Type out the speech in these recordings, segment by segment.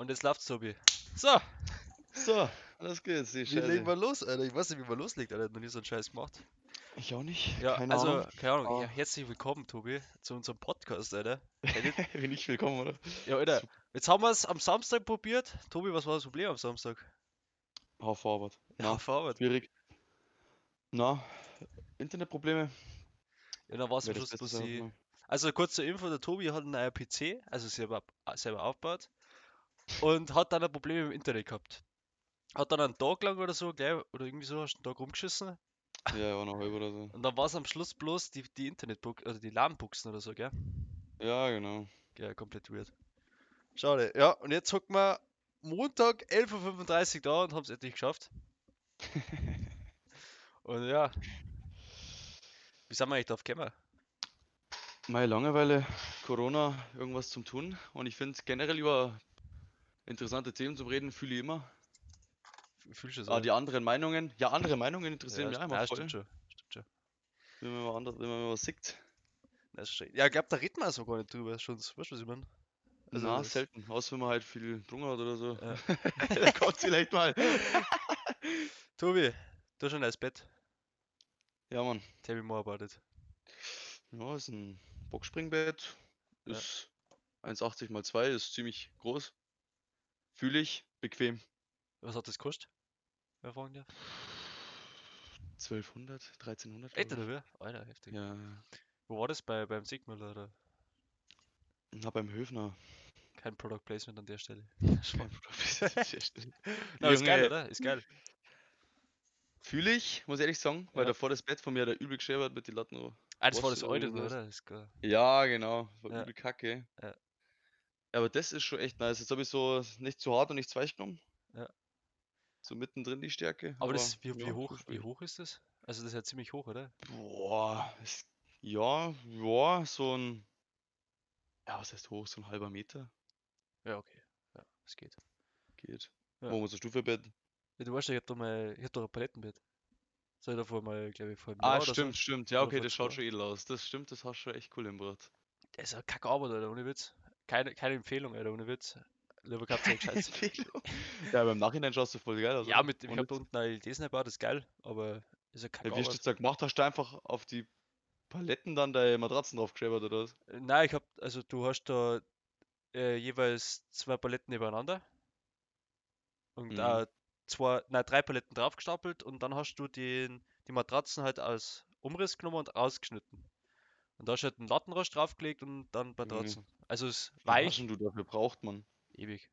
Und jetzt läuft's, Tobi. So, So, alles geht's. Die wie Scheiße. legen wir los, Alter? Ich weiß nicht, wie man loslegt, Alter. Ich hab noch nie so einen Scheiß gemacht. Ich auch nicht. Ja, Keine also, Ahnung. keine Ahnung. Ja, herzlich willkommen, Tobi, zu unserem Podcast, Alter. Bin ich willkommen, oder? Ja, Alter. Jetzt haben wir es am Samstag probiert. Tobi, was war das Problem am Samstag? Hau Vorwärts. Ja, Fahrrad. schwierig. Na, Internetprobleme? Ja, dann war es am Schluss die. sagt, Also kurze Info, der Tobi hat einen neuen PC, also selber, selber aufgebaut und hat dann ein Problem dem Internet gehabt. Hat dann einen Tag lang oder so, gleich, oder irgendwie so, hast du einen Tag rumgeschissen? Ja, ja, noch halb oder so. und dann war es am Schluss bloß die, die Internetbox, oder die LAN-Buchsen oder so, gell? Ja, genau. Ja, komplett weird. Schade, ja, und jetzt hocken wir Montag 11.35 Uhr da und haben es endlich geschafft. Und ja, wie sind wir eigentlich drauf gekommen? Meine Langeweile, Corona, irgendwas zum Tun. Und ich finde generell über interessante Themen zum Reden fühle ich immer. Fühlst du das? Ah, die anderen Meinungen. Ja, andere Meinungen interessieren mich ja, einmal ja, voll. stimmt schon. Stimmt schon. Wenn man mal anders, wenn man mal was sieht. Ja, ich glaube, da reden wir so gar nicht drüber. Schon, weißt du, was ich meine? Also Na, selten. Außer wenn man halt viel drungen hat oder so. Ja. da kommt vielleicht mal. Tobi, du hast schon ein Bett. Ja, Mann. Tell me more about it. Ja, ist ein Boxspringbett. Ja. Ist 1,80 mal 2, ist ziemlich groß. Fühle ich, bequem. Was hat das gekostet? Wer fragen darf? 1200, 1300. Echt, glaub oder wer? Alter, heftig. Ja, Wo war das? Bei, beim Sigmüller oder? na beim Höfner. Kein Product Placement an der Stelle. Kein Problem. Na, ist geil, oder? Ist geil. Fühle ich, muss ich ehrlich sagen, weil Ja. davor das Bett von mir da übel geschäbert mit den Latten. Ah, das war das alte, oder? Ist geil. Ja, genau. War Ja. übel kacke. Ja. Aber das ist schon echt nice. Jetzt habe ich so nicht zu hart und nicht zu weich genommen. Ja. So mittendrin die Stärke. Aber das, wie, wie ja, hoch, wie hoch ist das? Also das ist ja ziemlich hoch, oder? Boah, es, ja, ja, so ein, ja, was heißt hoch, so ein halber Meter Ja, okay. Ja, es geht. geht. Ja. Wo man so Stufebett. Ja, du weißt ja, ich hab doch mal, ich hab doch ein Palettenbett. Hab ich davor mal, glaube ich, vor einem Ah, Jahr stimmt, so. stimmt. Ja, okay, das schaut schon edel aus. Das stimmt, das hast du schon echt cool im Brot. Das ist ja kacke Arbeit, Alter, ohne Witz. Keine, keine Empfehlung, Alter, ohne Witz. Lieber gehabt, sei gescheit. Empfehlung. ja, aber im Nachhinein schaust du voll geil aus. Ja, mit, ich Ohne hab da unten eine LEDs gebaut, das ist geil, aber ist ja kacke Ja, wie hast du das da gemacht? Hast du einfach auf die Paletten dann deine Matratzen draufgeschrieben oder was? Äh, Nein, ich hab, also du hast da äh, jeweils zwei Paletten nebeneinander und Mhm. äh, zwei, nein, drei Paletten draufgestapelt und dann hast du den, die Matratzen halt als Umriss genommen und ausgeschnitten. Und da hast du halt einen Lattenrost draufgelegt und dann Matratzen. Also es ist Wie weich, du dafür braucht man. ewig.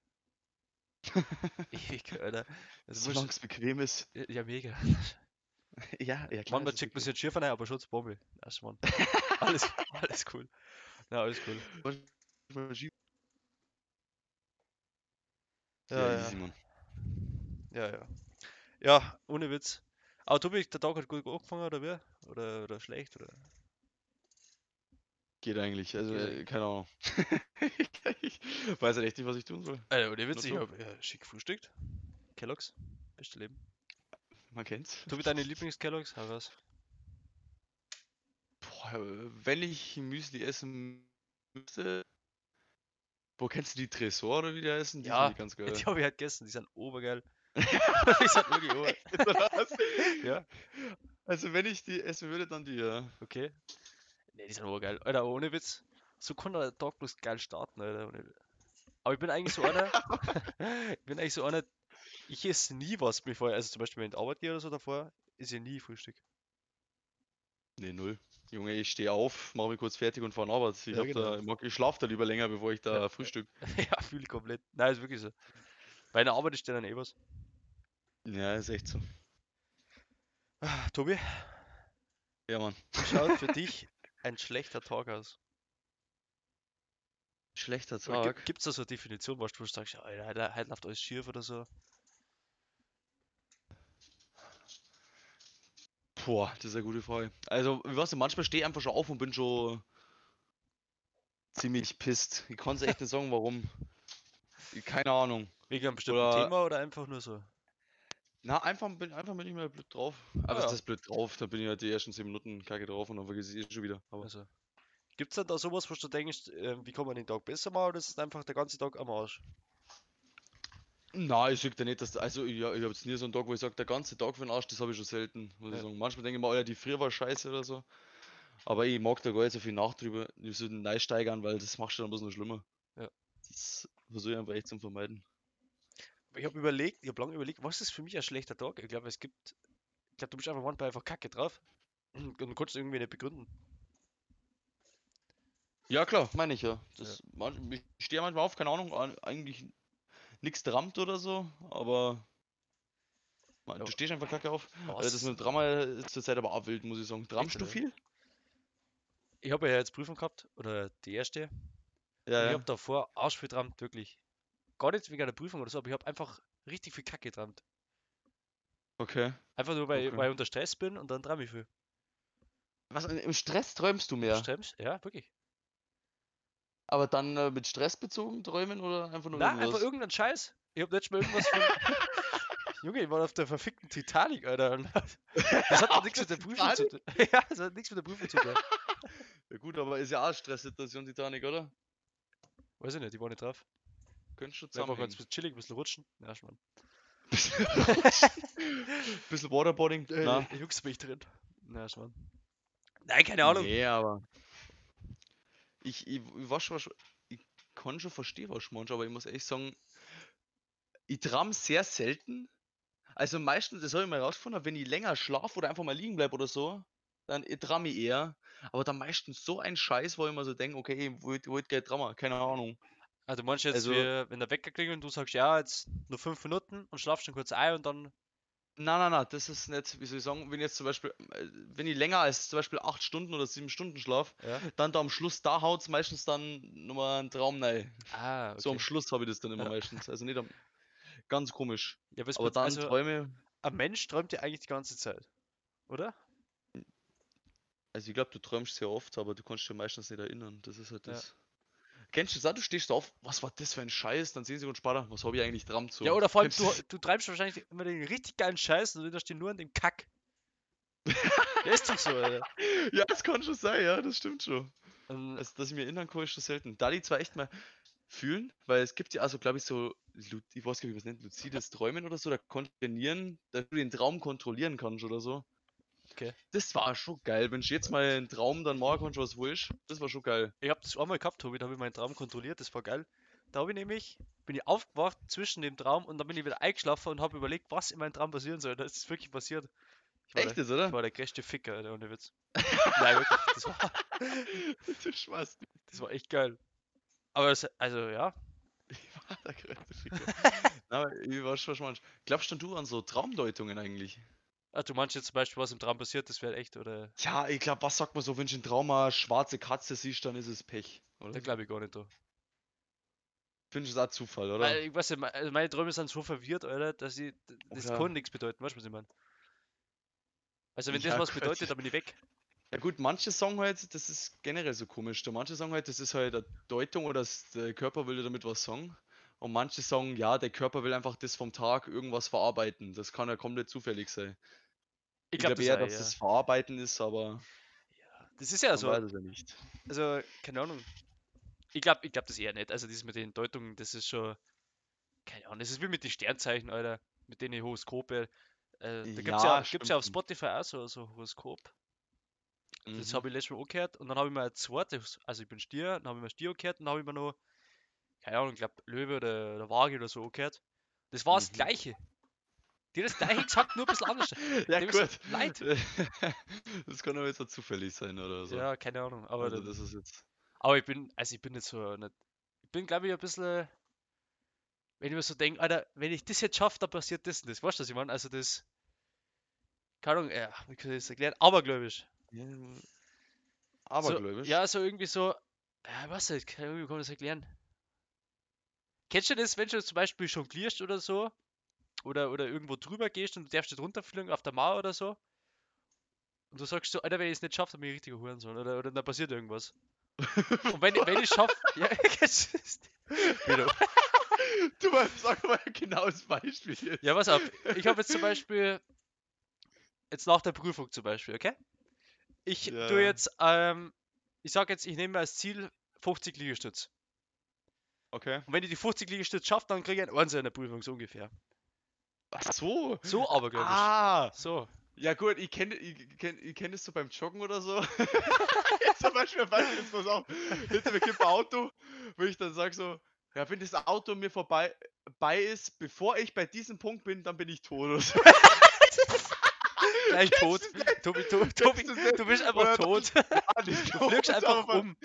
Ewig, Alter. Also Solange es bequem ist. ja, ja, mega. Ja, ja klar. Manchmal checkt man sich jetzt schief rein, aber schon Bombe. Erst Mann. Alles, alles cool. Ja, alles cool. Ja, Ja, ja. Ja, ja. Ja, ohne Witz. Aber Tobi, der Tag hat gut angefangen, oder wer? Oder, oder schlecht, oder? Geht eigentlich, also äh, keine Ahnung. ich weiß halt echt nicht, was ich tun soll. Alter, ohne Witz, ich so. hab ja, schick gefrühstückt. Kellogg's. Beste Leben. Man kennt's. Tobi, deine Lieblings-Kellogg's? Hau raus. Boah, äh, wenn ich Müsli essen müsste. Wo kennst du die Tresor oder wie die heißen? Die Ja, sind ganz geil. Die habe ich halt gegessen, die sind obergeil. die sind wirklich ober. Oder was? Ja. Also wenn ich die essen würde, dann die, ja. Okay. Ne, die sind obergeil. Alter, aber ohne Witz. So kann der Tag bloß geil starten, Alter. Aber ich bin eigentlich so einer. ich bin eigentlich so einer. Ich esse nie was bevor. Also zum Beispiel, wenn ich Arbeit gehe oder so davor, ist ja nie Frühstück. Nee, null. Junge, ich stehe auf, mache mich kurz fertig und fahre Arbeit. Ich, Ja, da, genau. ich, mag- ich schlafe da lieber länger, bevor ich da Ja. frühstück. ja, fühle ich komplett. Nein, ist wirklich so. Bei einer Arbeit ist dann eh was. Ja, ist echt so. Tobi, Ja, Mann. schaut für dich ein schlechter Tag aus? Schlechter Tag. gibt, gibt's da so eine Definition, was du sagst, ja, Alter, heute, heute läuft alles schief oder so? Boah, das ist eine gute Frage. Also, ich weiß nicht, manchmal stehe ich einfach schon auf und bin schon ziemlich pisst. Ich kann es echt nicht sagen, warum. Keine Ahnung. Wegen einem bestimmten Oder- Thema oder einfach nur so? Na, einfach bin, einfach bin ich mal blöd drauf. Aber Ah, es ja. ist blöd drauf, da bin ich halt die ersten 10 Minuten kacke drauf und dann vergesse ich es schon wieder. Aber Also, gibt's denn da sowas, wo du denkst, äh, wie kann man den Tag besser machen oder ist es einfach der ganze Tag am Arsch? Nein, ich sag dir nicht, dass. Also, ich, ich habe jetzt nie so einen Tag, wo ich sage, der ganze Tag für den Arsch, das habe ich schon selten, muss ich Ja. sagen. Manchmal denke ich mir, Alter, die früher war scheiße oder so. Aber ich mag da gar nicht so viel nach drüber, so neu steigern, weil das macht schon ein bisschen schlimmer. Ja. Das versuche ich einfach echt zu vermeiden. Ich habe überlegt, ich habe lange überlegt, was ist für mich ein schlechter Tag? Ich glaube, es gibt. Ich glaube, du bist einfach manchmal einfach kacke drauf. Und du kannst irgendwie nicht begründen. Ja, klar, meine ich ja. Das, man, ich stehe manchmal auf, keine Ahnung, eigentlich nichts drammt oder so, aber man, Ja. du stehst einfach kacke auf. Also was- das mit Drama zurzeit aber auch wild, muss ich sagen. Drammst du viel? ich habe ja jetzt Prüfung gehabt, oder die erste. Ja, Und ich ja. habe davor arsch viel drammt, wirklich. Gar nicht wegen der Prüfung oder so, aber ich habe einfach richtig viel Kacke gedrammt. Okay. Einfach nur, weil, Okay. weil ich unter Stress bin und dann dramm ich viel. Was, im Stress träumst du mehr? Stress? Ja, wirklich. Aber dann äh, mit Stress bezogen träumen oder einfach nur Na, einfach irgendwas? irgendein Scheiß. Ich habe letztes Mal irgendwas von. Junge, ich war auf der verfickten Titanic, Alter. Das hat nichts mit der Prüfung zu tun. Ja, das hat nichts mit der Prüfung zu tun. Ja gut, aber ist ja auch Stresssituation Titanic, oder? Weiß ich nicht, ich war nicht drauf. Könntest du Ich war einfach zusammenhängen. bisschen chillig, ein bisschen rutschen. Ja, schon. Bisschen Waterboarding? Äh, Na. juckst mich drin. Na, schon. Nein, keine Ahnung. Nee, aber. Ich, ich, ich, war schon, ich kann schon verstehen, was du meinst, aber ich muss ehrlich sagen, ich tram sehr selten. Also meistens, das habe ich mal rausgefunden, wenn ich länger schlafe oder einfach mal liegen bleibe oder so, dann ich tram ich eher. Aber dann meistens so ein Scheiß, wo ich mir so denke, okay, ich wollte wollt gerne drammen, keine Ahnung. Also, du meinst jetzt, Also- wie, wenn der Wecker klingelt und du sagst, ja, jetzt nur fünf Minuten und schlafst dann kurz ein und dann. Nein, nein, nein, das ist nicht, wie soll ich sagen, wenn ich jetzt zum Beispiel, äh, wenn ich länger als zum Beispiel 8 Stunden oder 7 Stunden schlaf, Ja. dann da am Schluss, da haut's meistens dann nochmal einen Traum rein. Ah, okay. So am Schluss habe ich das dann immer Ja. meistens. Also nicht am. Ganz komisch. ja, Aber bet- dann also, Träume. ein Mensch träumt ja eigentlich die ganze Zeit. Oder? Also ich glaube, du träumst sehr oft, aber du kannst dich meistens nicht erinnern. Das ist halt Ja. Kennst du das? Du stehst auf, was war das für ein Scheiß? Dann 10 Sekunden später, was habe ich eigentlich dran so? Ja, oder vor allem, du, du treibst wahrscheinlich immer den richtig geilen Scheiß und da steht nur an dem Kack. ja, ist doch so, Alter. ja, das kann schon sein, ja, das stimmt schon. Und, Also, dass ich mir erinnern kann, ist schon selten. Da die zwar echt mal fühlen, weil es gibt ja also, glaube ich, so, ich weiß gar nicht, wie man es nennt, luzides Träumen oder so, da trainieren, dass du den Traum kontrollieren kannst oder so. Okay. Das war schon geil. Wenn du jetzt mal einen Traum dann machen kannst, was willst, das war schon geil. ich habe das einmal gehabt, Tobi, da habe ich meinen Traum kontrolliert, das war geil. Da habe ich nämlich, bin ich aufgewacht zwischen dem Traum und dann bin ich wieder eingeschlafen und habe überlegt, was in meinem Traum passieren soll. Das ist wirklich passiert. Ich war, Echt ist, oder? ich war der größte Ficker, Alter, ohne Witz. Nein, wirklich, das war, du Spaß. das war echt geil. Aber das, also ja, Der größte Ficker. Aber ich weiß schon, meinst. Glaubst denn du an so Traumdeutungen eigentlich? Ah, du meinst jetzt zum Beispiel, was im Traum passiert, das wäre echt, oder? Ja, ich glaube, was sagt man so, wenn du im Traum eine schwarze Katze siehst, dann ist es Pech. Oder? Da glaube ich gar nicht da. Findest du das auch Zufall, oder? Weil, ich weiß nicht, also meine Träume sind so verwirrt, Alter, dass ich, das Oder- kann nichts bedeuten, weißt du, was ich meine? Also wenn Ja, das was gut. bedeutet, dann bin ich weg. Ja gut, manche sagen halt, das ist generell so komisch. Da manche sagen halt, das ist halt eine Deutung oder das, der Körper will damit was sagen. Und manche sagen, ja, der Körper will einfach das vom Tag irgendwas verarbeiten. Das kann ja komplett zufällig sein. Ich glaube glaube das eher, dass ja. das Verarbeiten ist, aber Das ist ja so, weiß es ja nicht. also, keine Ahnung. Ich glaube ich glaub das eher nicht. Also das mit den Deutungen, das ist schon, keine Ahnung, das ist wie mit den Sternzeichen, Alter, mit den Horoskope. Äh, da gibt's ja, Ja, gibt's ja auf. Spotify auch so, so Horoskop. Das Mhm. habe ich letztes Mal auch gehört. Und dann habe ich mir ein zweites, also ich bin Stier, dann habe ich mir Stier gehört und dann habe ich mir noch, keine Ahnung, ich glaube Löwe oder, oder Waage oder so angehört. Das war das Mhm. Gleiche. Die das Gleiche gesagt, nur ein bisschen anders. Ja Dem gut. leid. Das kann aber jetzt auch zufällig sein oder so. Ja, keine Ahnung. Aber, also das ist jetzt. aber ich bin, also ich bin nicht so, nicht, ich bin glaube ich ein bisschen, wenn ich mir so denke, Alter, wenn ich das jetzt schaffe, dann passiert das und das. Weißt du, was ich meine? Also das, keine Ahnung, ja, wie kann ich das erklären? Abergläubisch. Ja, So, abergläubisch. ja, so irgendwie so, ja, was Ahnung, wie kann das erklären? Kennst du das, wenn du zum Beispiel jonglierst oder so? Oder, oder irgendwo drüber gehst und du darfst nicht runterfliegen auf der Mauer oder so? Und du sagst so, Alter, wenn ich es nicht schaffe, dann bin ich richtig Hurensohn. Oder, oder dann passiert irgendwas. Und wenn, ich- wenn ich schaffe, ja, kennst du das? Wieder. Du mal, sag mal genau das Beispiel jetzt. Ja, pass auf. Ich habe jetzt zum Beispiel, jetzt nach der Prüfung zum Beispiel, okay? Ich Ja. tue jetzt, ähm, ich sage jetzt, ich nehme mir als Ziel 50 Liegestütz. Okay. Und wenn ich die 50 Liegestütze schaffe, dann kriege ich einen Einser in der Prüfung, so ungefähr. Ach so. So aber, glaube ich. Ah, So. ja gut, ich kenne ich kenn, ich kenn das so beim Joggen oder so. zum Beispiel, Beispiel jetzt pass auf, hinter mir kommt ein Auto, wo ich dann sage so, ja, wenn das Auto mir vorbei bei ist, bevor ich bei diesem Punkt bin, dann bin ich tot. Gleich tot. Tobi, Tobi, Tobi, du bist einfach tot. Du fliegst einfach um.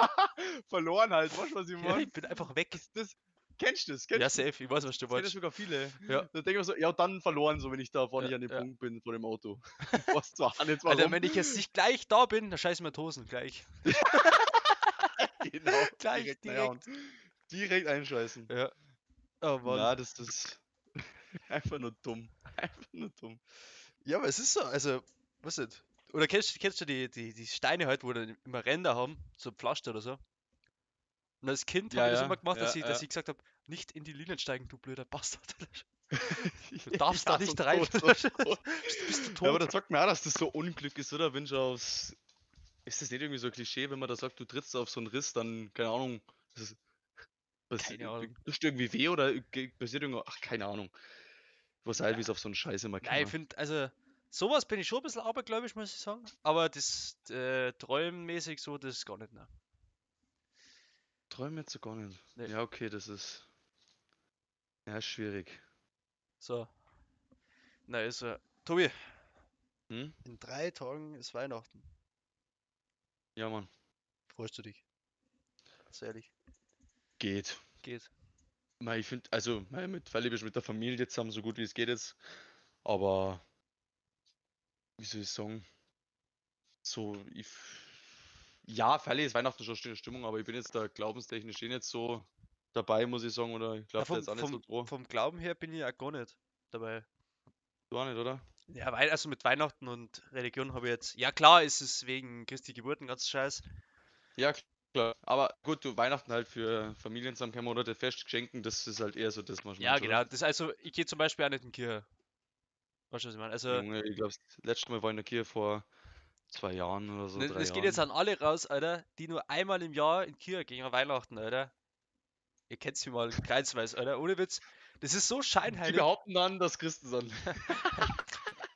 verloren halt, weißt du, was ich Ja, meine? ich bin einfach weg. Das, das, kennst du das? Kennst Ja, safe. Ich weiß, was du? Kennen das wolltest. sogar viele. Ja. Da denke ich mir so, ja, dann verloren, so wenn ich da vorne Ja, an dem ja. Punkt bin vor dem Auto. Was zwar nicht warum. Alter, wenn ich jetzt nicht gleich da bin, dann scheiß mir Hosen. Gleich. genau, Gleich, direkt, direkt. direkt einscheißen. Ja. Oh Mann. Ja, das ist einfach nur dumm. Einfach nur dumm. Ja, aber es ist so, also, was nicht. Oder kennst, kennst du die, die, die Steine halt, wo dann immer Ränder haben, so Pflaster oder so? Und als Kind Ja, habe ich das immer gemacht, dass, ich, dass ich gesagt habe, nicht in die Linien steigen, du blöder Bastard. Du darfst da nicht rein. tot, tot. Bist du tot? Ja, aber da sagt man auch, dass das so Unglück ist, oder? Wenn schon aufs. Ist das nicht irgendwie so ein Klischee, wenn man da sagt, du trittst auf so einen Riss, dann, keine Ahnung. Das ist, was, Keine Ahnung. Tust du irgendwie weh oder passiert irgendwas? Ach, keine Ahnung. Weiß halt, wie es auf so einen Scheiß immer Nein, ich finde, also, sowas bin ich schon ein bisschen abergläubisch, muss ich sagen. Aber das äh, träummäßig so, das ist gar nicht, ne. Träume jetzt so gar nicht. Nee. Ja, okay, das ist. Ja, ist schwierig. So. Na, also, Tobi, Hm? in drei Tagen ist Weihnachten. Ja, Mann. Freust du dich? Ganz ehrlich. Geht. Geht. Mei, ich finde, also, mei, mit Verlieb ist mit der Familie zusammen, so gut wie es geht jetzt. Aber, wie soll ich sagen? So, ich, ja, Falle ist Weihnachten schon stille Stimmung, aber ich bin jetzt da glaubenstechnisch eh nicht so dabei, muss ich sagen, oder ich Ja, glaube vom, jetzt auch nicht so vom, dran. vom Glauben her bin ich ja gar nicht dabei. Du auch nicht, oder? Ja, weil, also mit Weihnachten und Religion habe ich jetzt. Ja, klar ist es wegen Christi Geburt ein ganz Scheiß. Ja, klar. Aber gut, du Weihnachten halt für Familien zusammenkommen oder der Fest schenken, das ist halt eher so das, was man Ja, genau. Das also, ich gehe zum Beispiel auch nicht in die Kirche. Weißt du, was ich meine? Also, Junge, ich glaube, das letzte Mal war ich in der Kirche vor zwei Jahren oder so, ne- drei das geht Jahren. jetzt an alle raus, Alter, die nur einmal im Jahr in die Kirche gehen an Weihnachten, Alter. Ihr kennt sie mal kreisweise, Alter. Ohne Witz. Das ist so Die scheinheilig. behaupten dann, dass Christen sind.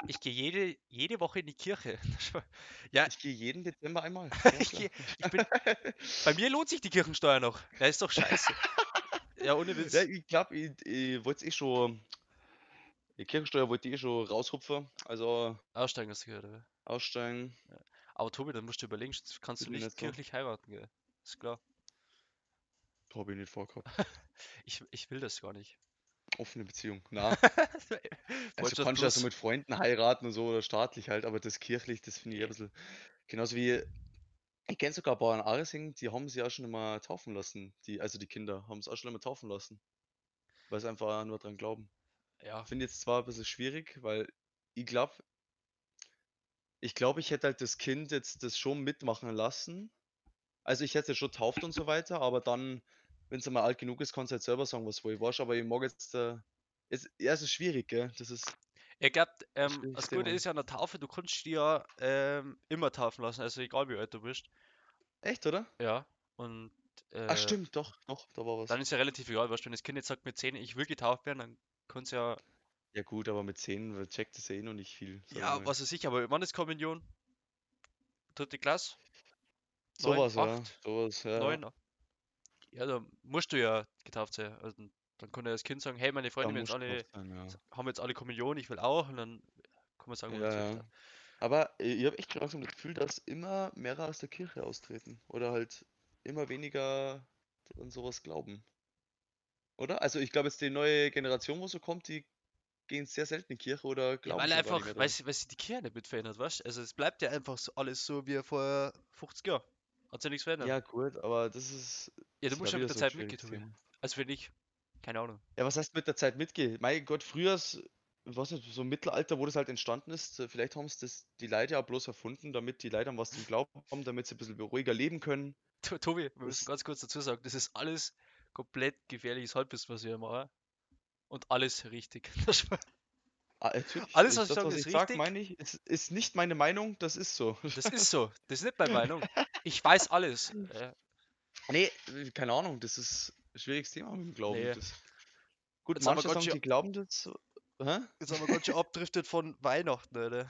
Ich gehe jede, jede Woche in die Kirche. ja, Ich gehe jeden Dezember einmal. ich, geh, ich bin. Bei mir lohnt sich die Kirchensteuer noch. Ja, ist doch scheiße. Ja, ohne Witz. Ja, ich glaube, ich, ich wollte es eh schon. Die Kirchensteuer wollte ich eh schon raushupfen. Also Aussteigen hast du gehört, oder? aussteigen. Aber Tobi, dann musst du überlegen, kannst du nicht nicht so. kirchlich heiraten, gell? Ist klar. Habe ich nicht vorgehabt. Ich, ich will das gar nicht. Offene Beziehung. Na, also du du kannst ja so mit Freunden heiraten und so oder staatlich halt, aber das kirchlich, das finde ich ein bisschen. Genauso wie. Ich kenne sogar in Aresing, die haben sie auch schon immer taufen lassen. Die, also die Kinder haben es auch schon immer taufen lassen. Weil sie einfach nur dran glauben. Ja, Finde jetzt zwar ein bisschen schwierig, weil ich glaube, ich glaube, ich hätte halt das Kind jetzt das schon mitmachen lassen. Also ich hätte es schon tauft und so weiter, aber dann, wenn es mal alt genug ist, kannst du halt selber sagen, was wo ich warst. Aber ich mag jetzt, äh, es, ja, es ist schwierig, gell? Das ist, ich glaube, ähm, das Gute ist ja an der Taufe, du kannst dich ja ähm, immer taufen lassen, also egal wie alt du bist. echt, oder? Ja, und äh, Ach stimmt, doch, doch, da war was. dann ist ja relativ egal, du, wenn das Kind jetzt sagt mit 10, ich will getauft werden, dann kannst du ja, Ja gut, aber mit 10 checkt es ja eh noch nicht viel. ja, was weiß ich, aber wann ist Kommunion? Dritte Klasse? Sowas, ja. Sowas, ja. Neun? Ja, da musst du ja getauft sein. Also, dann kann ja das Kind sagen, hey, meine Freunde haben jetzt alle, sein, ja. haben jetzt alle Kommunion, ich will auch, und dann kann man sagen, Ja, ja. Aber äh, ich habe echt langsam das Gefühl, dass immer mehr aus der Kirche austreten. Oder halt immer weniger an sowas glauben. Oder? Also ich glaube jetzt die neue Generation, wo so kommt, die gehen sehr selten in die Kirche oder Ja, glauben weil schon gar einfach, weil, sie- weil sich die Kirche nicht mit verändert, weißt? Also es bleibt ja einfach so alles so wie vor 50 Jahren. Hat sich ja nichts verändert. Ja gut, aber das ist, Ja, du musst ja mit der so Zeit mitgehen, Tobi. Also wenn ich, keine Ahnung. Ja, was heißt mit der Zeit mitgehen? Mein Gott, früher, weiß nicht, so im Mittelalter, wo das halt entstanden ist, äh, vielleicht haben es das die Leute ja bloß erfunden, damit die Leute was zum Glauben haben, damit sie ein bisschen ruhiger leben können. To- Tobi, wir müssen ganz kurz dazu sagen, das ist alles komplett gefährliches Halbwissen, was wir machen. Und alles richtig. Ah. Alles, ist was ich das, sage, was ist ich sag, richtig. meine ich, ist, ist nicht meine Meinung, das ist so. Das ist so. Das ist nicht meine Meinung. Ich weiß alles. Äh, Nee, keine Ahnung, das ist, schwieriges Thema mit dem Glauben. Nee. Das, gut, Jetzt haben wir grad sagen, schon- die glauben das. Hä? Jetzt haben wir ganz schön abdriftet von Weihnachten, oder?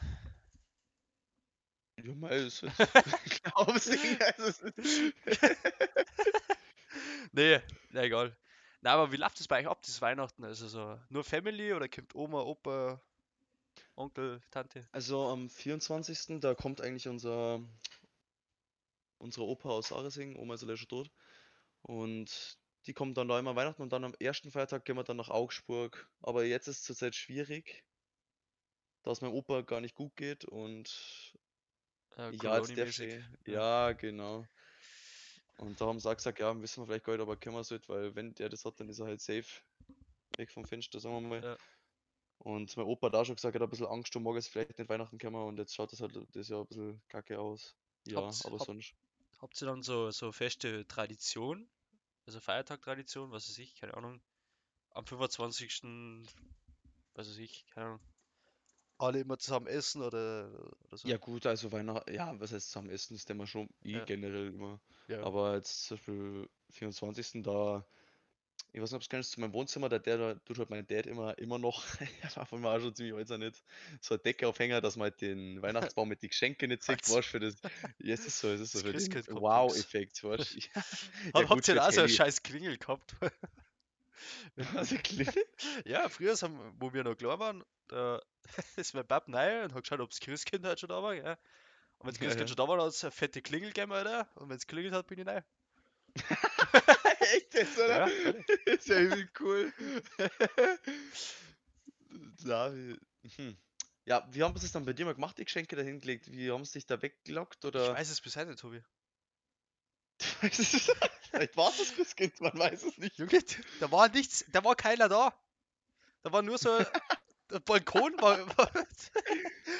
Ja, mal, das ist Glaubensding. Also, Nee, na egal. Na, aber wie läuft das bei euch ab, das Weihnachten? Also so nur Family oder kommt Oma, Opa, Onkel, Tante? also am 24. da kommt eigentlich unser unsere Opa aus Aresing, Oma ist leider schon tot. Und die kommt dann da immer Weihnachten und dann am ersten Feiertag gehen wir dann nach Augsburg. Aber jetzt ist es zurzeit schwierig, da es meinem Opa gar nicht gut geht und Äh, Ja, jetzt darf Corona-mäßig. sie. Ja, genau. Und da haben sie auch gesagt, ja, wissen wir vielleicht gar nicht, aber können wir es halt, weil wenn der das hat, dann ist er halt safe weg vom Fenster, sagen wir mal. Ja. Und mein Opa hat auch schon gesagt, er hat ein bisschen Angst, um morgen ist vielleicht nicht Weihnachten kommen und jetzt schaut das halt das Jahr ein bisschen kacke aus. Ja, Habt's- aber hab- sonst. Habt ihr dann so, so feste Tradition? Also Feiertag-Tradition, was weiß ich, keine Ahnung. Am 25. was weiß ich, keine Ahnung. Alle immer zusammen essen oder, oder so? Ja gut, also Weihnachten, ja, was heißt zusammen essen, ist immer schon eh Ja. generell immer. Ja. Aber jetzt zum Beispiel 24. da, ich weiß nicht, ob du kennst, zu meinem Wohnzimmer, da der, da tut halt mein Dad immer, immer noch, er war schon ziemlich alt, nicht, so ein Deckeaufhänger, dass man halt den Weihnachtsbaum mit den Geschenken nicht sieht, weißt du, für das, ja, es ist so, es ist so für den Wow-Effekt, weißt du. Ja, ja, habt ihr da so einen scheiß Klingel gehabt? Also, Klingel? Ja, früher, haben, wo wir noch klar waren, da ist mein Pap neu und hat geschaut, ob das Christkind halt schon da war, gell? Und wenn das Christkind ja. schon da war, hat es eine fette Klingel gegeben, Alter. Und wenn es klingelt hat, bin ich neu. Echt jetzt, oder? Ja, ist ja irgendwie cool. ja, wie, hm. ja, wie haben sie es dann bei dir mal gemacht, die Geschenke da hingelegt? Wie haben sie dich da weggelockt Ich oder? weiß es bis heute, Tobi. Vielleicht war es das Christkind, man weiß es nicht. Junge, da war nichts, da war keiner da. Da war nur so, der Balkon war, war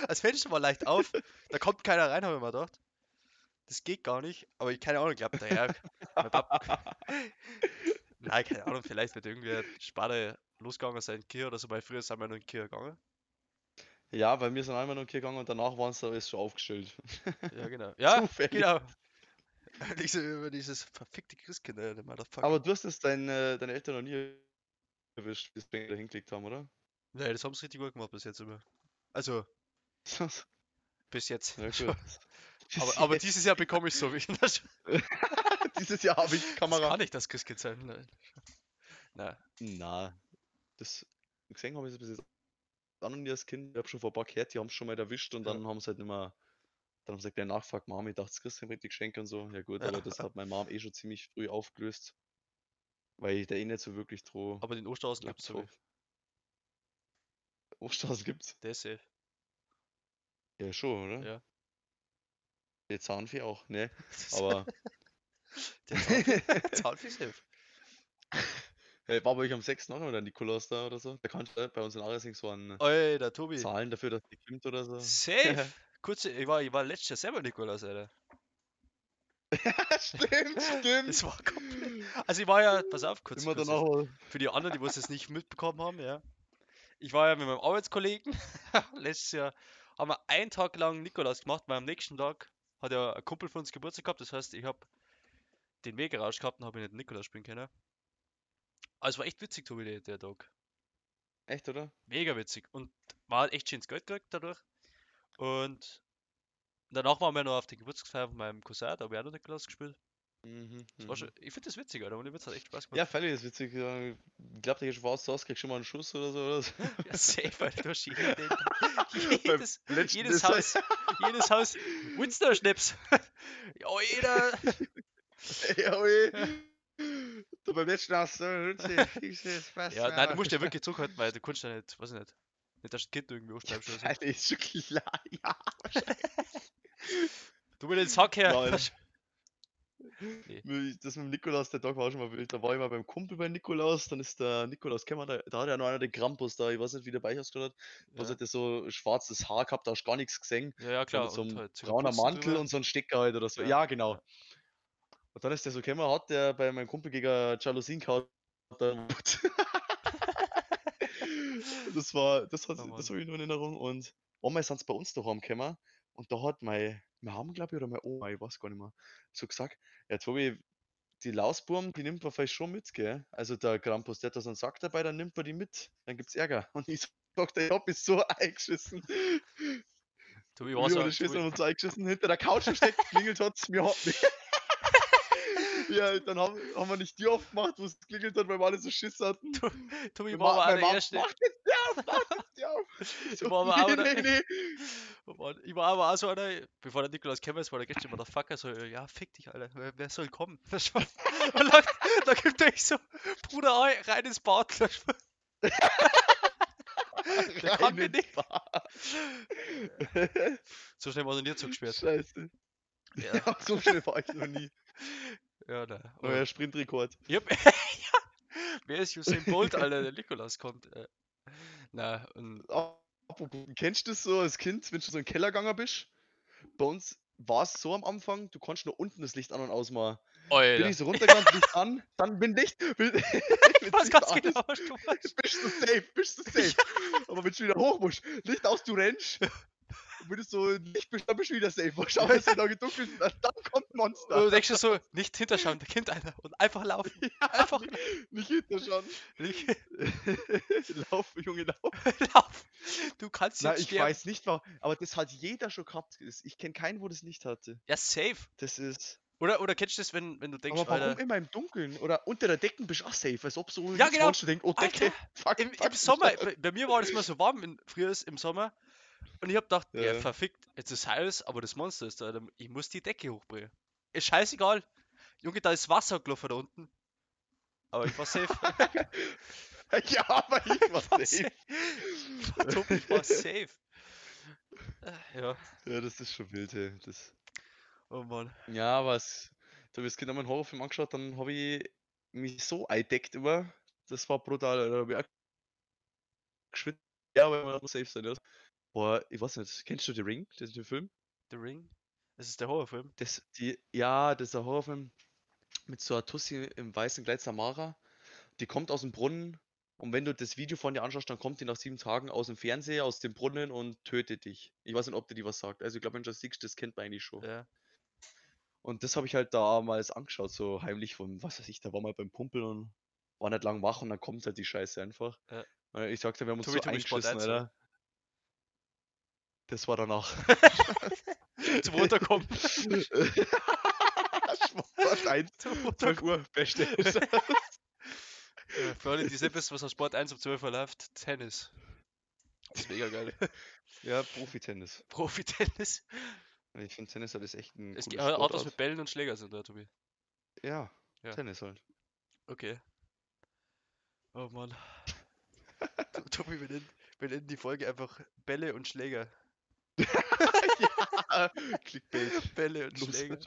das Fenster war leicht auf, da kommt keiner rein, habe ich mir gedacht. Das geht gar nicht, aber ich keine Ahnung, ich glaube daher. Nein, keine Ahnung, vielleicht wird irgendwer Spade losgegangen sein in Kirche oder so, weil früher sind wir noch in Kirche gegangen. Ja, weil wir sind einmal noch hier gegangen und danach waren sie alles schon aufgestellt. Ja, genau. Ja, Zufällig. genau. Diese, über dieses verfickte Christkind, Alter, Motherfucker. Aber du hast es dein, äh, deine Eltern noch nie erwischt, bis sie da hingelegt haben, oder? Nee, das haben sie richtig gut gemacht bis jetzt immer. Also, bis jetzt. Ja. Aber, aber dieses Jahr bekomme ich so wie das, Dieses Jahr habe ich das Kamera. kann nicht das Christkind sein. Nein. Na, Na, das gesehen habe ich es bis jetzt noch nie als Kind. Ich habe schon vor ein paar gehört, die haben es schon mal erwischt und Ja. dann haben sie halt nicht mehr. Dann haben sie gleich nachgefragt, Mami, ich dachte, das kriegst du mit die Geschenke und so. Ja gut, Ja. aber das hat meine Mom eh schon ziemlich früh aufgelöst. Weil ich da eh nicht so wirklich droh. aber den Osterhausen gibt's so. Osterhaus gibt's? Der ist safe. Ja schon, oder? Ja. Der Zahnfee auch, ne? Aber Der Zaun- Zaunfisch safe. hey, war bei euch am 6. auch noch der Nikolaus da oder so? Der kann äh, bei uns in Aresing so an Oi, der Tobi. Zahlen dafür, dass die kommt oder so. Safe. Kurze, ich war, ich war letztes Jahr selber Nikolaus, Alter. stimmt, stimmt. Das war komplett. Also ich war ja, pass auf, kurz. Immer kurz danach. Für die anderen, die was es nicht mitbekommen haben, ja. Ich war ja mit meinem Arbeitskollegen letztes Jahr, haben wir einen Tag lang Nikolaus gemacht, weil am nächsten Tag hat ja ein Kumpel von uns Geburtstag gehabt, das heißt, ich habe den Weg raus gehabt und habe nicht Nikolaus spielen können. Also es war echt witzig, Tobi, der, der Tag. Echt, oder? Mega witzig. Und hat echt schönes Geld gekriegt dadurch. Und danach waren wir noch auf die Geburtstagsfeier von meinem Cousin, da habe ich auch noch Nikolaus gespielt. Mhm, war mhm. schon, ich finde das witzig, Alter. Und mir hat echt Spaß Ja, gemacht. völlig ist witzig. ja. Ich glaube, der schon fast aus, kriegst schon mal einen Schuss oder so. Oder so. Ja, safe, Alter. Du hast jeden, jedes, jedes. Haus, jedes Haus, Winston-Schnips. ja, jeder. ja, ui. Du beim letzten hast du Ja, nein, du musst ja wirklich zurückhalten, weil du kannst ja nicht, weiß ich nicht, nicht das Kind irgendwie so. Alter, ist schon klar. Ja, Du mit den Sack her. Nein. Nee. Das mit dem Nikolaus, der Tag war schon mal wild. Da war ich mal beim Kumpel bei Nikolaus, dann ist der Nikolaus gekommen, da, da hat ja noch einer den Krampus da, ich weiß nicht, wie der bei euch ausgeschaut hat. Was Ja, hat der so schwarzes Haar gehabt, da hast du gar nichts gesehen. ja, ja So klar. so und einem halt so brauner Mantel drüber. und so ein Stecker halt oder so. Ja, Ja, genau. Und dann ist der so gekommen, hat der bei meinem Kumpel gegen Jalousien gehauen. das war, das, hat, Oh das habe ich nur in Erinnerung. Und einmal sind sie bei uns daheim gekommen und da hat mein, wir haben glaube ich, oder meine Oma, ich weiß gar nicht mehr, so gesagt, ja Tobi, die Lausburm, die nimmt man vielleicht schon mit, gell? Also der Krampus, der hat da so einen Sack dabei, dann nimmt man die mit. Dann gibt's Ärger. Und ich sag, ich hab mich so eingeschissen. Tobi, was Tobi, haben uns eingeschissen, hinter der Couch versteckt, klingelt hat's, mir hat mich. Ja, dann haben, haben wir nicht die aufgemacht, wo es klingelt hat, weil wir alle so Schiss hatten. Tobi Mein war aber der Erste. Mach jetzt die auf, mach jetzt die auf. Ich so, war aber auch nee, der- nee, nee. Oh Mann, Ich war aber auch so einer, bevor der Nikolaus käme, war der gestern Motherfucker so, ja, fick dich, Alter, wer, wer soll kommen? Das war- dann gibt er so, Bruder, ey, rein ins Bad. Das war- Der mir Rein nicht. So schnell war er nie zugesperrt. Scheiße. Ja, Ja, so schnell war ich noch nie. Ja, nein. Neuer Sprintrekord. Yep. ja. Wer ist Usain Bolt, Alter? Der Nikolaus kommt. Äh. Na, und Apropos, kennst du das so als Kind, wenn du so in den Keller gegangen bist? Bei uns war es so am Anfang, du konntest nur unten das Licht an und ausmachen. Bin Alter. ich so runtergegangen, Licht an, dann bin Licht. Bin, Ich weiß ganz an, genau, was du meinst. Bist du safe, bist du safe. Aber wenn du wieder hoch musst, Licht aus, du rennst. Du so dann bist du wieder safe. Schau, es wieder gedunkelt ist, dann kommt ein Monster. Du denkst dir so, nicht hinterschauen, der Kind, Alter. Und einfach laufen. Einfach Nicht hinter schon. nicht lauf, Junge, lauf. laufen. Du kannst jetzt ich sterben. weiß nicht, warum, aber das hat jeder schon gehabt. Ich kenne keinen, wo das nicht hatte. Ja, safe. Das ist. Oder, oder kennst du das, wenn, wenn du denkst, Aber warum Alter, immer im Dunkeln? Oder unter der Decken bist du auch safe, als ob so Ja, genau. Monster denkt, oh Decke, Alter, fuck, im, fuck im Sommer, da. bei, bei mir war das mal so warm, in, früher ist im Sommer. Und ich hab gedacht, ja. Ja. verfickt, jetzt ist heiß, aber das Monster ist da. Ich muss die Decke hochbringen. Ist scheißegal. Junge, da ist Wasser gelaufen da unten. Aber ich war safe. Ja, aber ich war war safe. Ich war safe. Äh, Ja, Ja, das ist schon wild, ey. Das... oh Mann. Ja, was. Da habe ich das Kind einmal einen Horrorfilm angeschaut, dann habe ich mich so eindeckt immer. Das war brutal. Da hab ich auch geschwitzt. Ja, aber man muss safe sein, ja. Boah, ich weiß nicht, kennst du The Ring, den, den Film? The Ring? Das ist der Horrorfilm. Das, die, ja, das ist ein Horrorfilm mit so einer Tussi im weißen Kleid Samara. Die kommt aus dem Brunnen und wenn du das Video von dir anschaust, dann kommt die nach sieben Tagen aus dem Fernseher, aus dem Brunnen und tötet dich. Ich weiß nicht, ob dir die was sagt. Also ich glaube, wenn du das siehst, das kennt man eigentlich schon. Ja. Und das habe ich halt damals angeschaut, so heimlich von, was weiß ich, da war mal beim Pumpel und war nicht lang wach und dann kommt halt die Scheiße einfach. Ja. Und Ich sagte, wir haben uns Tobi, so Tobi, eingeschissen, 1, oder? Alter. Das war danach. Zum Runterkommen. Sport 1, Zum 12 Runterkommen. Uhr, beste. Für alle, die nicht wissen, was auf Sport 1 um 12 Uhr läuft, Tennis. Das ist mega geil. ja, Profi-Tennis. Profi-Tennis. Ich finde Tennis halt ist echt ein Es gibt Autos mit Bällen und Schläger sind da, Tobi. Ja, Ja. Tennis halt. Okay. Oh Mann. To- Tobi, wir nennen, wir nennen die Folge einfach Bälle und Schläger. ja, Clickbait. Bälle und Los. Schläger.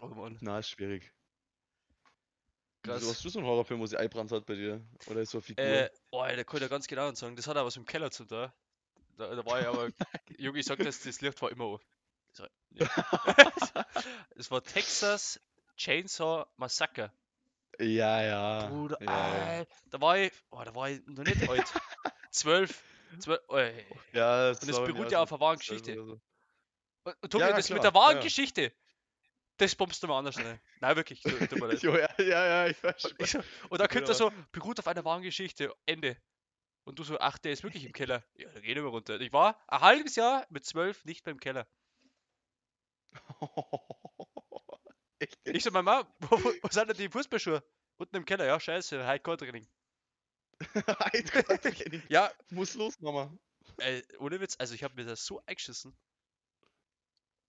Oh Mann. Na, ist schwierig. Krass. Wieso hast du so einen Horrorfilm, wo sie einbrannt hat bei dir? Oder ist so eine Figur? Äh, oh, da kann ich ja ganz genau sagen. Das hat auch was im Keller zu tun. Da, da war ich aber, Junge, ich sag das, das Licht war immer an. So, ja. Es war Texas Chainsaw Massacre. ja, ja. Bruder, ja, ja. Da war ich, oh, da war ich noch nicht alt. Zwölf. Zwölf, oh, ey. ja Und es beruht ja auf einer wahren Geschichte. Und, und Tobi, Ja, das mit klar, der wahren ja. Geschichte, das bombst du mal anders rein. Nein, wirklich, leid. Jo, ja, ja, ja, ich weiß schon. So, und da könnte er so, beruht auf einer wahren Geschichte, Ende. Und du so, ach, der ist wirklich im Keller. Ja, da gehen wir runter. Ich war ein halbes Jahr mit zwölf nicht mehr im Keller. Ich so, Mama, wo, wo, wo sind denn die Fußballschuhe? Unten im Keller, ja, scheiße, Hardcore-Training. Ja, Muss los, Mama. äh, ohne Witz, also ich habe mir das so eingeschissen.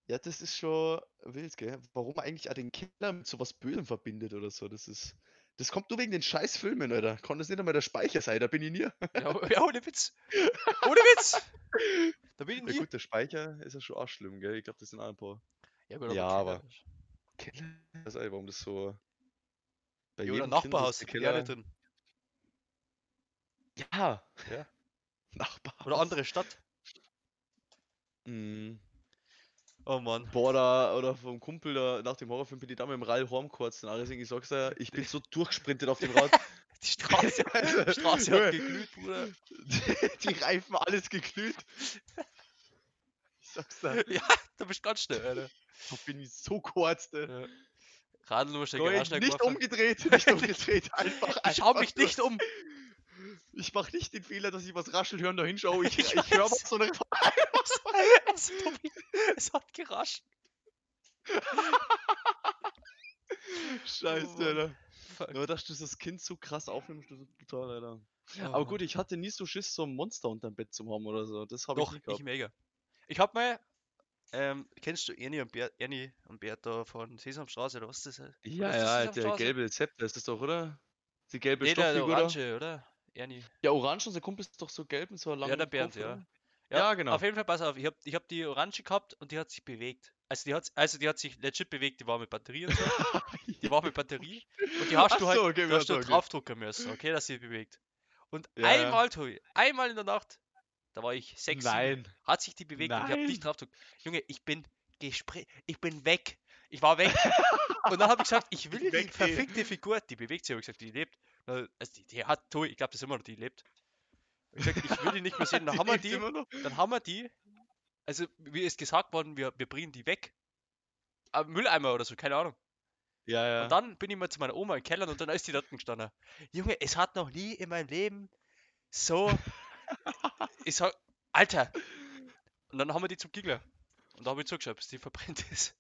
Ja, das ist schon wild, gell? Warum man eigentlich auch den Keller mit sowas Bösem verbindet oder so, das ist. Das kommt nur wegen den scheiß Filmen, Alter. Kann das nicht einmal der Speicher sein, da bin ich nie. Ja, o- ja ohne Witz. Ohne Witz! Da bin ich Ja nie. gut, der Speicher ist ja schon auch schlimm, gell? Ich glaube, das sind auch ein paar. Ja, Keller aber- ist- Keller? Ich weiß nicht, warum das so. Bei Ja, oder Nachbarhaus, der gerne drin. Ja. Ja. Nachbarhaus. Oder andere Stadt. Mhm. Oh Mann. Boah, da, oder vom Kumpel da, nach dem Horrorfilm bin ich da mit dem Rall heimgekotzt und alles. Ich sag's dir, ich bin so durchgesprintet auf dem Rad. Die Straße, die Straße hat geglüht, Bruder. Die Reifen, alles geglüht. Ich sag's dir. Ja, da bist du ganz schnell, Alter. Da bin ich so kurz, ne? Ja. Radl musst du nicht umgedreht, nicht umgedreht, einfach. Ich schau mich nicht um. Ich mach nicht den Fehler, dass ich was rascheln hören da hinschaue. Ich, Ich ich, höre was so eine. es, es hat geraschelt. Scheiße, Oh. Alter. Fuck. Ja, dass du das Kind so krass aufnimmst, das ist brutal, Alter. Oh Aber gut, ich hatte nie so Schiss, so ein Monster unterm Bett zu haben oder so. Das habe ich Doch, nie ich, gehabt. mega. Ich hab mal, ähm, kennst du Ernie und Bert, Ernie und Bert da von Sesamstraße oder was ist das? Ja, das ja, der gelbe Zepter ist das doch, oder? Die gelbe Nee, der, der? Orange, oder? Ernie. Ja, orange und sein Kumpel ist doch so gelb mit so langen Ja, der Bernd, Kopf, ja. oder? Ja, genau. Auf jeden Fall, pass auf, ich hab, ich hab die Orange gehabt und die hat sich bewegt. Also die hat, also die hat sich legit bewegt, die war mit Batterie und so. Die war mit Batterie und die hast Ach du halt, so, okay, du hast ja, du okay. draufdrucken müssen, okay, dass sie bewegt. Und Ja, ja. einmal, Tobi, einmal in der Nacht, da war ich sechs, Nein. hat sich die bewegt und ich hab Nein. nicht draufgedrückt. Junge, ich bin ich bin weg. Ich war weg. und dann habe ich gesagt, ich will die verfickte Figur, die bewegt sich, habe ich gesagt, die lebt. Also die, die hat, ich glaube, das ist immer noch, die lebt. Ich gesagt, ich will die nicht mehr sehen. Dann haben wir die, dann haben wir die, also wie ist gesagt worden, wir, wir bringen die weg. Am Mülleimer oder so, keine Ahnung. Ja, ja. Und dann bin ich mal zu meiner Oma im Keller und dann ist die dort gestanden. Junge, es hat noch nie in meinem Leben so. ich sag, Alter! Und dann haben wir die zum Giggler. Und da habe ich zugeschaut, bis die verbrennt ist.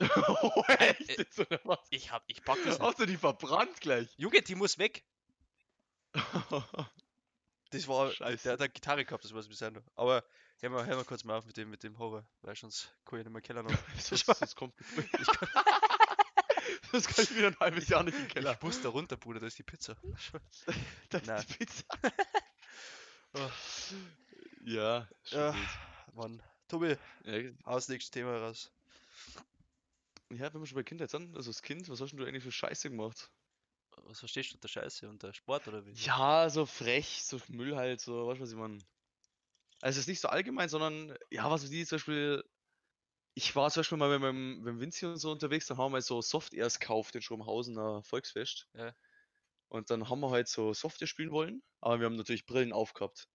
Oh, echt? Äh, oder was? Ich hab, ich pack das nicht. Hast du die verbrannt gleich? Junge, die muss weg. Das war, Scheiße. der hat eine Gitarre gehabt, das war es bisher noch. Aber hören wir, hören wir kurz mal auf mit dem, mit dem Horror, weil sonst kann ich nicht mehr Keller noch. das, das, kommt. Ich, kann, das kann ich wieder ein halbes Jahr nicht im Keller. ich muss da runter, Bruder, da ist die Pizza. Das ist Nein. die Pizza. Oh. Ja, Ja. Mann. Tobi, Ja, haus nächstes Thema raus. Ja, wenn wir schon bei Kindheit sind, also das Kind, was hast denn du eigentlich für Scheiße gemacht? Was verstehst du unter Scheiße? Unter Sport oder wie? Ja, so frech, so Müll halt, so, weißt du, was ich meine? Also es ist nicht so allgemein, sondern, ja, was ich, zum Beispiel, ich war zum Beispiel mal mit meinem, mit Vinci und so unterwegs, dann haben wir halt so Softwares gekauft in Schrobenhausener Volksfest. Ja. Und dann haben wir halt so Software spielen wollen, aber wir haben natürlich Brillen aufgehabt.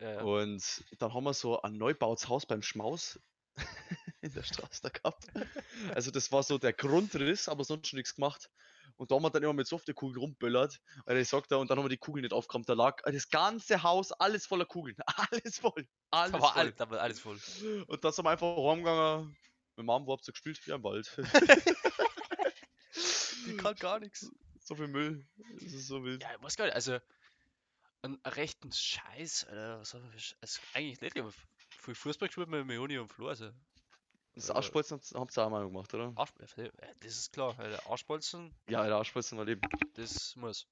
Ja, ja. Und dann haben wir so ein neubautes Haus beim Schmaus in der Straße da gehabt. Also das war so der Grundriss, aber sonst schon nichts gemacht. Und da haben wir dann immer mit Softwarekugeln rumböllert. Weil ich sagte, und dann haben wir die Kugeln nicht aufgekramt. Da lag das ganze Haus, alles voller Kugeln. Alles voll. Alles da, war voll. all, da war alles voll. Und dann sind wir einfach heimgegangen. Mit Mom, wo habt ihr gespielt? Ja, im Wald. Die kann gar nichts. so viel Müll. Das ist so wild. Ja, ich weiß gar nicht, also einen rechten Scheiß, Alter, was für also eigentlich nicht, aber für Fußball gespielt mit Meoni und Flo, also Das Arschbolzen habt ihr auch mal gemacht, oder? Arsch, äh, das ist klar, Alter, Arschbolzen, Ja, der Arschbolzen war Leben. das muss.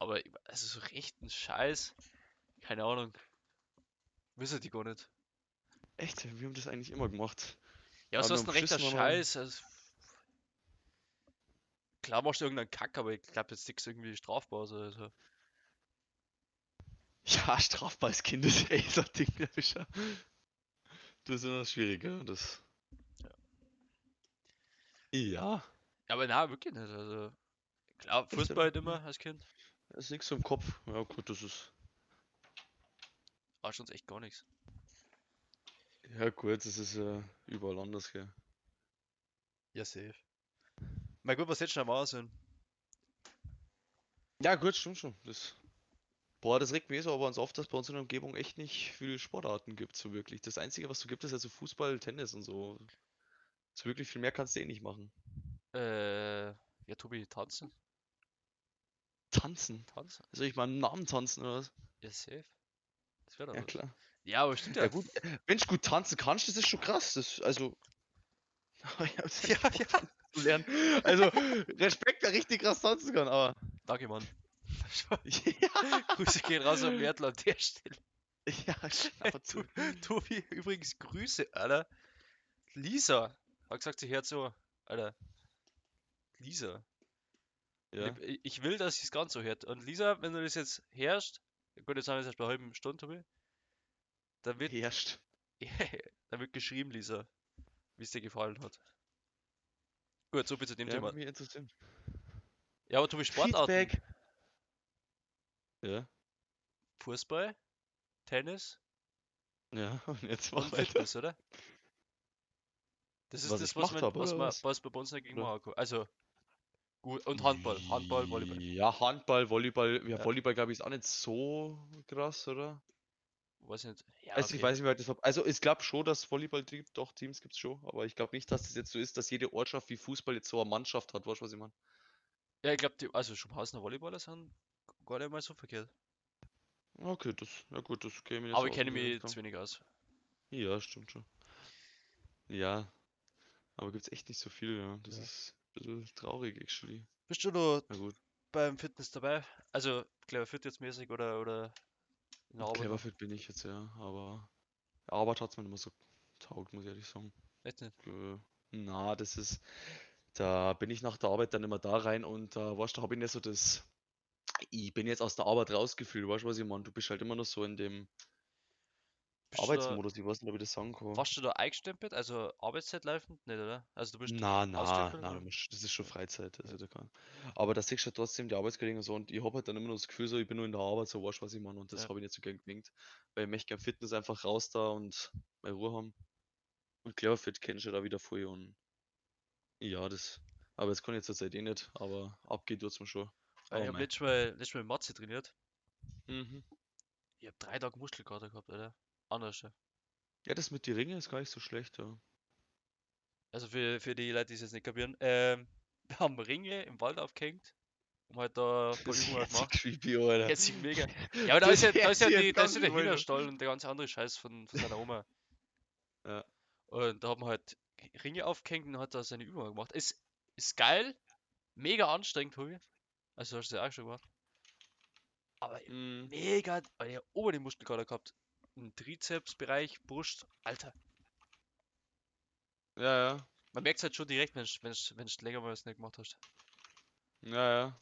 Aber ich- also so rechten Scheiß, keine Ahnung, wissen die gar nicht. Echt, wir haben das eigentlich immer gemacht. Ja, was ist ein rechter Scheiß? Also, klar machst du irgendeinen Kack, aber ich glaube jetzt nichts irgendwie strafbar. Also. Ja, strafbar als Kind ist eh so ein Ding, der. Das ist immer schwierig, ja. Das. Ja, Aber na, wirklich nicht. Also, klar, Fußball halt immer als Kind. das ist nichts so im Kopf. Ja, gut, das ist. War schon echt gar nichts. Ja, gut, das ist äh, überall anders, gell. Ja, safe. Mal gut, was jetzt schon mal sind. Ja, gut, stimmt schon. Das. Boah, das regt mich so aber uns auf, dass bei uns in der Umgebung echt nicht viele Sportarten gibt, so wirklich. Das Einzige, was du gibt, ist also Fußball, Tennis und so. So wirklich viel mehr kannst du eh nicht machen. Äh, ja, Tobi, tanzen? Tanzen. Tanzen? Soll ich mal einen Namen tanzen oder was? Ja, safe. Das wäre doch Ja, was. klar. Ja, aber stimmt ja. Ja gut, wenn du gut tanzen kannst, das ist schon krass. Das, also. Ja, ja. zu lernen. Also, Respekt, wer richtig krass tanzen kann, aber. Danke, Mann. ja, Grüße gehen raus an Mertl an der Stelle. ja. Tu- Tobi, übrigens Grüße, Alter. Lisa hat gesagt, sie hört so, Alter. Lisa. Ja. Ich, ich will, dass sie es ganz so hört. Und Lisa, wenn du das jetzt hörst, gut, jetzt haben wir es erst bei einer halben Stunde, Tobi. Da wird, Herrscht. da wird geschrieben, Lisa, wie es dir gefallen hat. Gut, so viel zu dem Ja, Thema. würde mich interessieren. Ja, aber Tobi, Sportarten. Feedback. Ja, Fußball, Tennis ja, und jetzt mach weiter. Fitness, oder? Das ist Was das, ich was, man, hab, was, man, was? bei uns nicht gegen können. Also, gut. Und Handball. Handball, Volleyball. Ja, Handball, Volleyball. Ja, Ja. Volleyball, glaube ich, ist auch nicht so krass, oder? Weiß ich nicht. Ja, Also, ich okay. weiß nicht, wer das war. Also, ich glaube schon, dass Volleyball gibt. Doch, Teams gibt es schon. Aber ich glaube nicht, dass das jetzt so ist, dass jede Ortschaft wie Fußball jetzt so eine Mannschaft hat. Weißt du, was ich meine? Ja, ich glaube, die, also Schubhausener Volleyballer sind gar nicht mal so verkehrt. Okay, das, ja gut, das käme mir Aber jetzt ich kenne mich zu wenig aus. Ja, stimmt schon. Ja, aber gibt's echt nicht so viel, ja. Das Ja. ist ein bisschen traurig, actually. Bist du noch beim Fitness dabei? Also, Clever Fit jetzt mäßig oder, oder in der Arbeit? Cleverfit bin ich jetzt, ja, aber Arbeit hat's mir mehr so taugt, muss ich ehrlich sagen. Echt nicht? Äh, na, das ist, da bin ich nach der Arbeit dann immer da rein und da, weißt du, da habe ich nicht so das, ich bin jetzt aus der Arbeit rausgefühlt, weißt du, was ich meine? Du bist halt immer noch so in dem Da, Arbeitsmodus, ich weiß nicht, ob ich das sagen kann. warst du da eingestempelt? Also Arbeitszeit laufend? Nicht, oder? Also, du bist oder? du musst- das ist schon Freizeit, also da kann. Aber da siehst du trotzdem die Arbeitskollegen und so und ich habe halt dann immer noch das Gefühl, so, ich bin nur in der Arbeit, so weißt was ich meine und das Ja. habe ich nicht so gern gewinkt, weil ich möchte gern Fitness einfach raus da und meine Ruhe haben. Und Cleverfit kennst du ja da wieder voll und ja, das, aber jetzt kann ich jetzt zurzeit eh nicht, aber abgehen tut's mir schon. Weil ich habe letztes Mal, letztes Mal mit Matze trainiert. Mhm. Ich habe drei Tage Muskelkater gehabt, Alter. Anders. ja. Das mit die Ringe ist gar nicht so schlecht, ja. Also für, für die Leute, die es jetzt nicht kapieren. Ähm, wir haben Ringe im Wald aufgehängt. Und halt da jetzt gemacht. creepy, Alter. Jetzt mega. Ja, aber da ist ja, da ist ja, die, da ist ja der. Hühnerstall und der ganze andere Scheiß von, von seiner Oma. Ja. Und da haben wir halt Ringe aufgehängt und hat da seine Übungen gemacht. Ist, ist geil, mega anstrengend, Tobi. Also hast du ja auch schon gemacht. Aber Mhm. mega, weil ich ober den Muskelkater gehabt. Im Trizepsbereich, Brust, Alter. Ja, ja. Man merkt es halt schon direkt, wenn du länger mal was nicht gemacht hast. Ja, ja.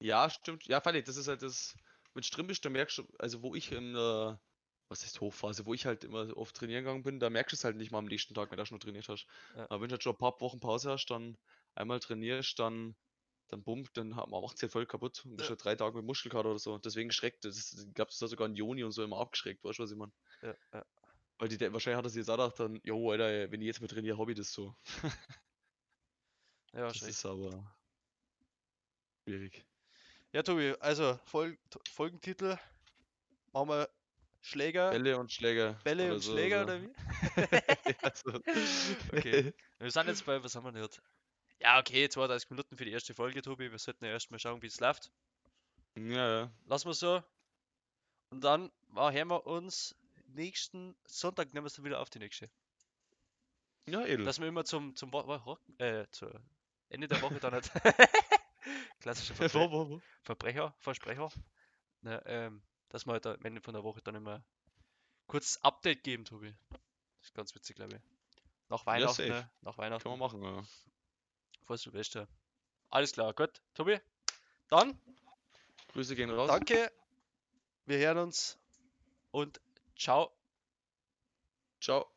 Ja, stimmt. Ja, freilich, das ist halt das. Mit Strimbisch, da merkst du, also wo ich in der, was ist Hochphase, wo ich halt immer oft trainieren gegangen bin, da merkst du es halt nicht mal am nächsten Tag, wenn du schon trainiert hast. Ja. Aber wenn du halt schon ein paar Wochen Pause hast, dann einmal trainierst, dann, dann bumm, dann macht es ja voll kaputt. Und bist Ja. drei Tage mit Muskelkater oder so. Deswegen schreckt das. Glaube, das hat sogar ein Joni und so immer abgeschreckt, weißt du, was ich meine? Ja, ja. Weil die, wahrscheinlich hat er sich jetzt auch gedacht, dann, jo, Alter, wenn ich jetzt mal trainiere, hab ich das so. Ja, Das wahrscheinlich. ist aber schwierig. Ja, Tobi, also Fol Folgentitel machen wir Schläger, Bälle und Schläger. Bälle und so, Schläger so. oder wie? ja, so. Okay. Wir sind jetzt bei, was haben wir denn jetzt? Ja, okay, 32 Minuten für die erste Folge, Tobi. Wir sollten ja erstmal schauen, wie es läuft. ja, ja. Lassen wir so. Und dann ah, hören wir uns nächsten Sonntag, nehmen wir es dann wieder auf die nächste. Ja, edel. Dass wir immer zum, zum Wo äh, zu Ende der Woche dann nicht. Klassischer Ja, Verbre? Verbrecher, Versprecher. Ne, ähm, dass wir halt am Ende von der Woche dann immer kurz Update geben, Tobi. Das ist ganz witzig, glaube ich. Nach Weihnachten, safe. ne? Nach Weihnachten. Kann man machen, ja. Vor Silvester. Alles klar, gut. Tobi, dann Grüße gehen raus. danke. Wir hören uns und ciao. Ciao.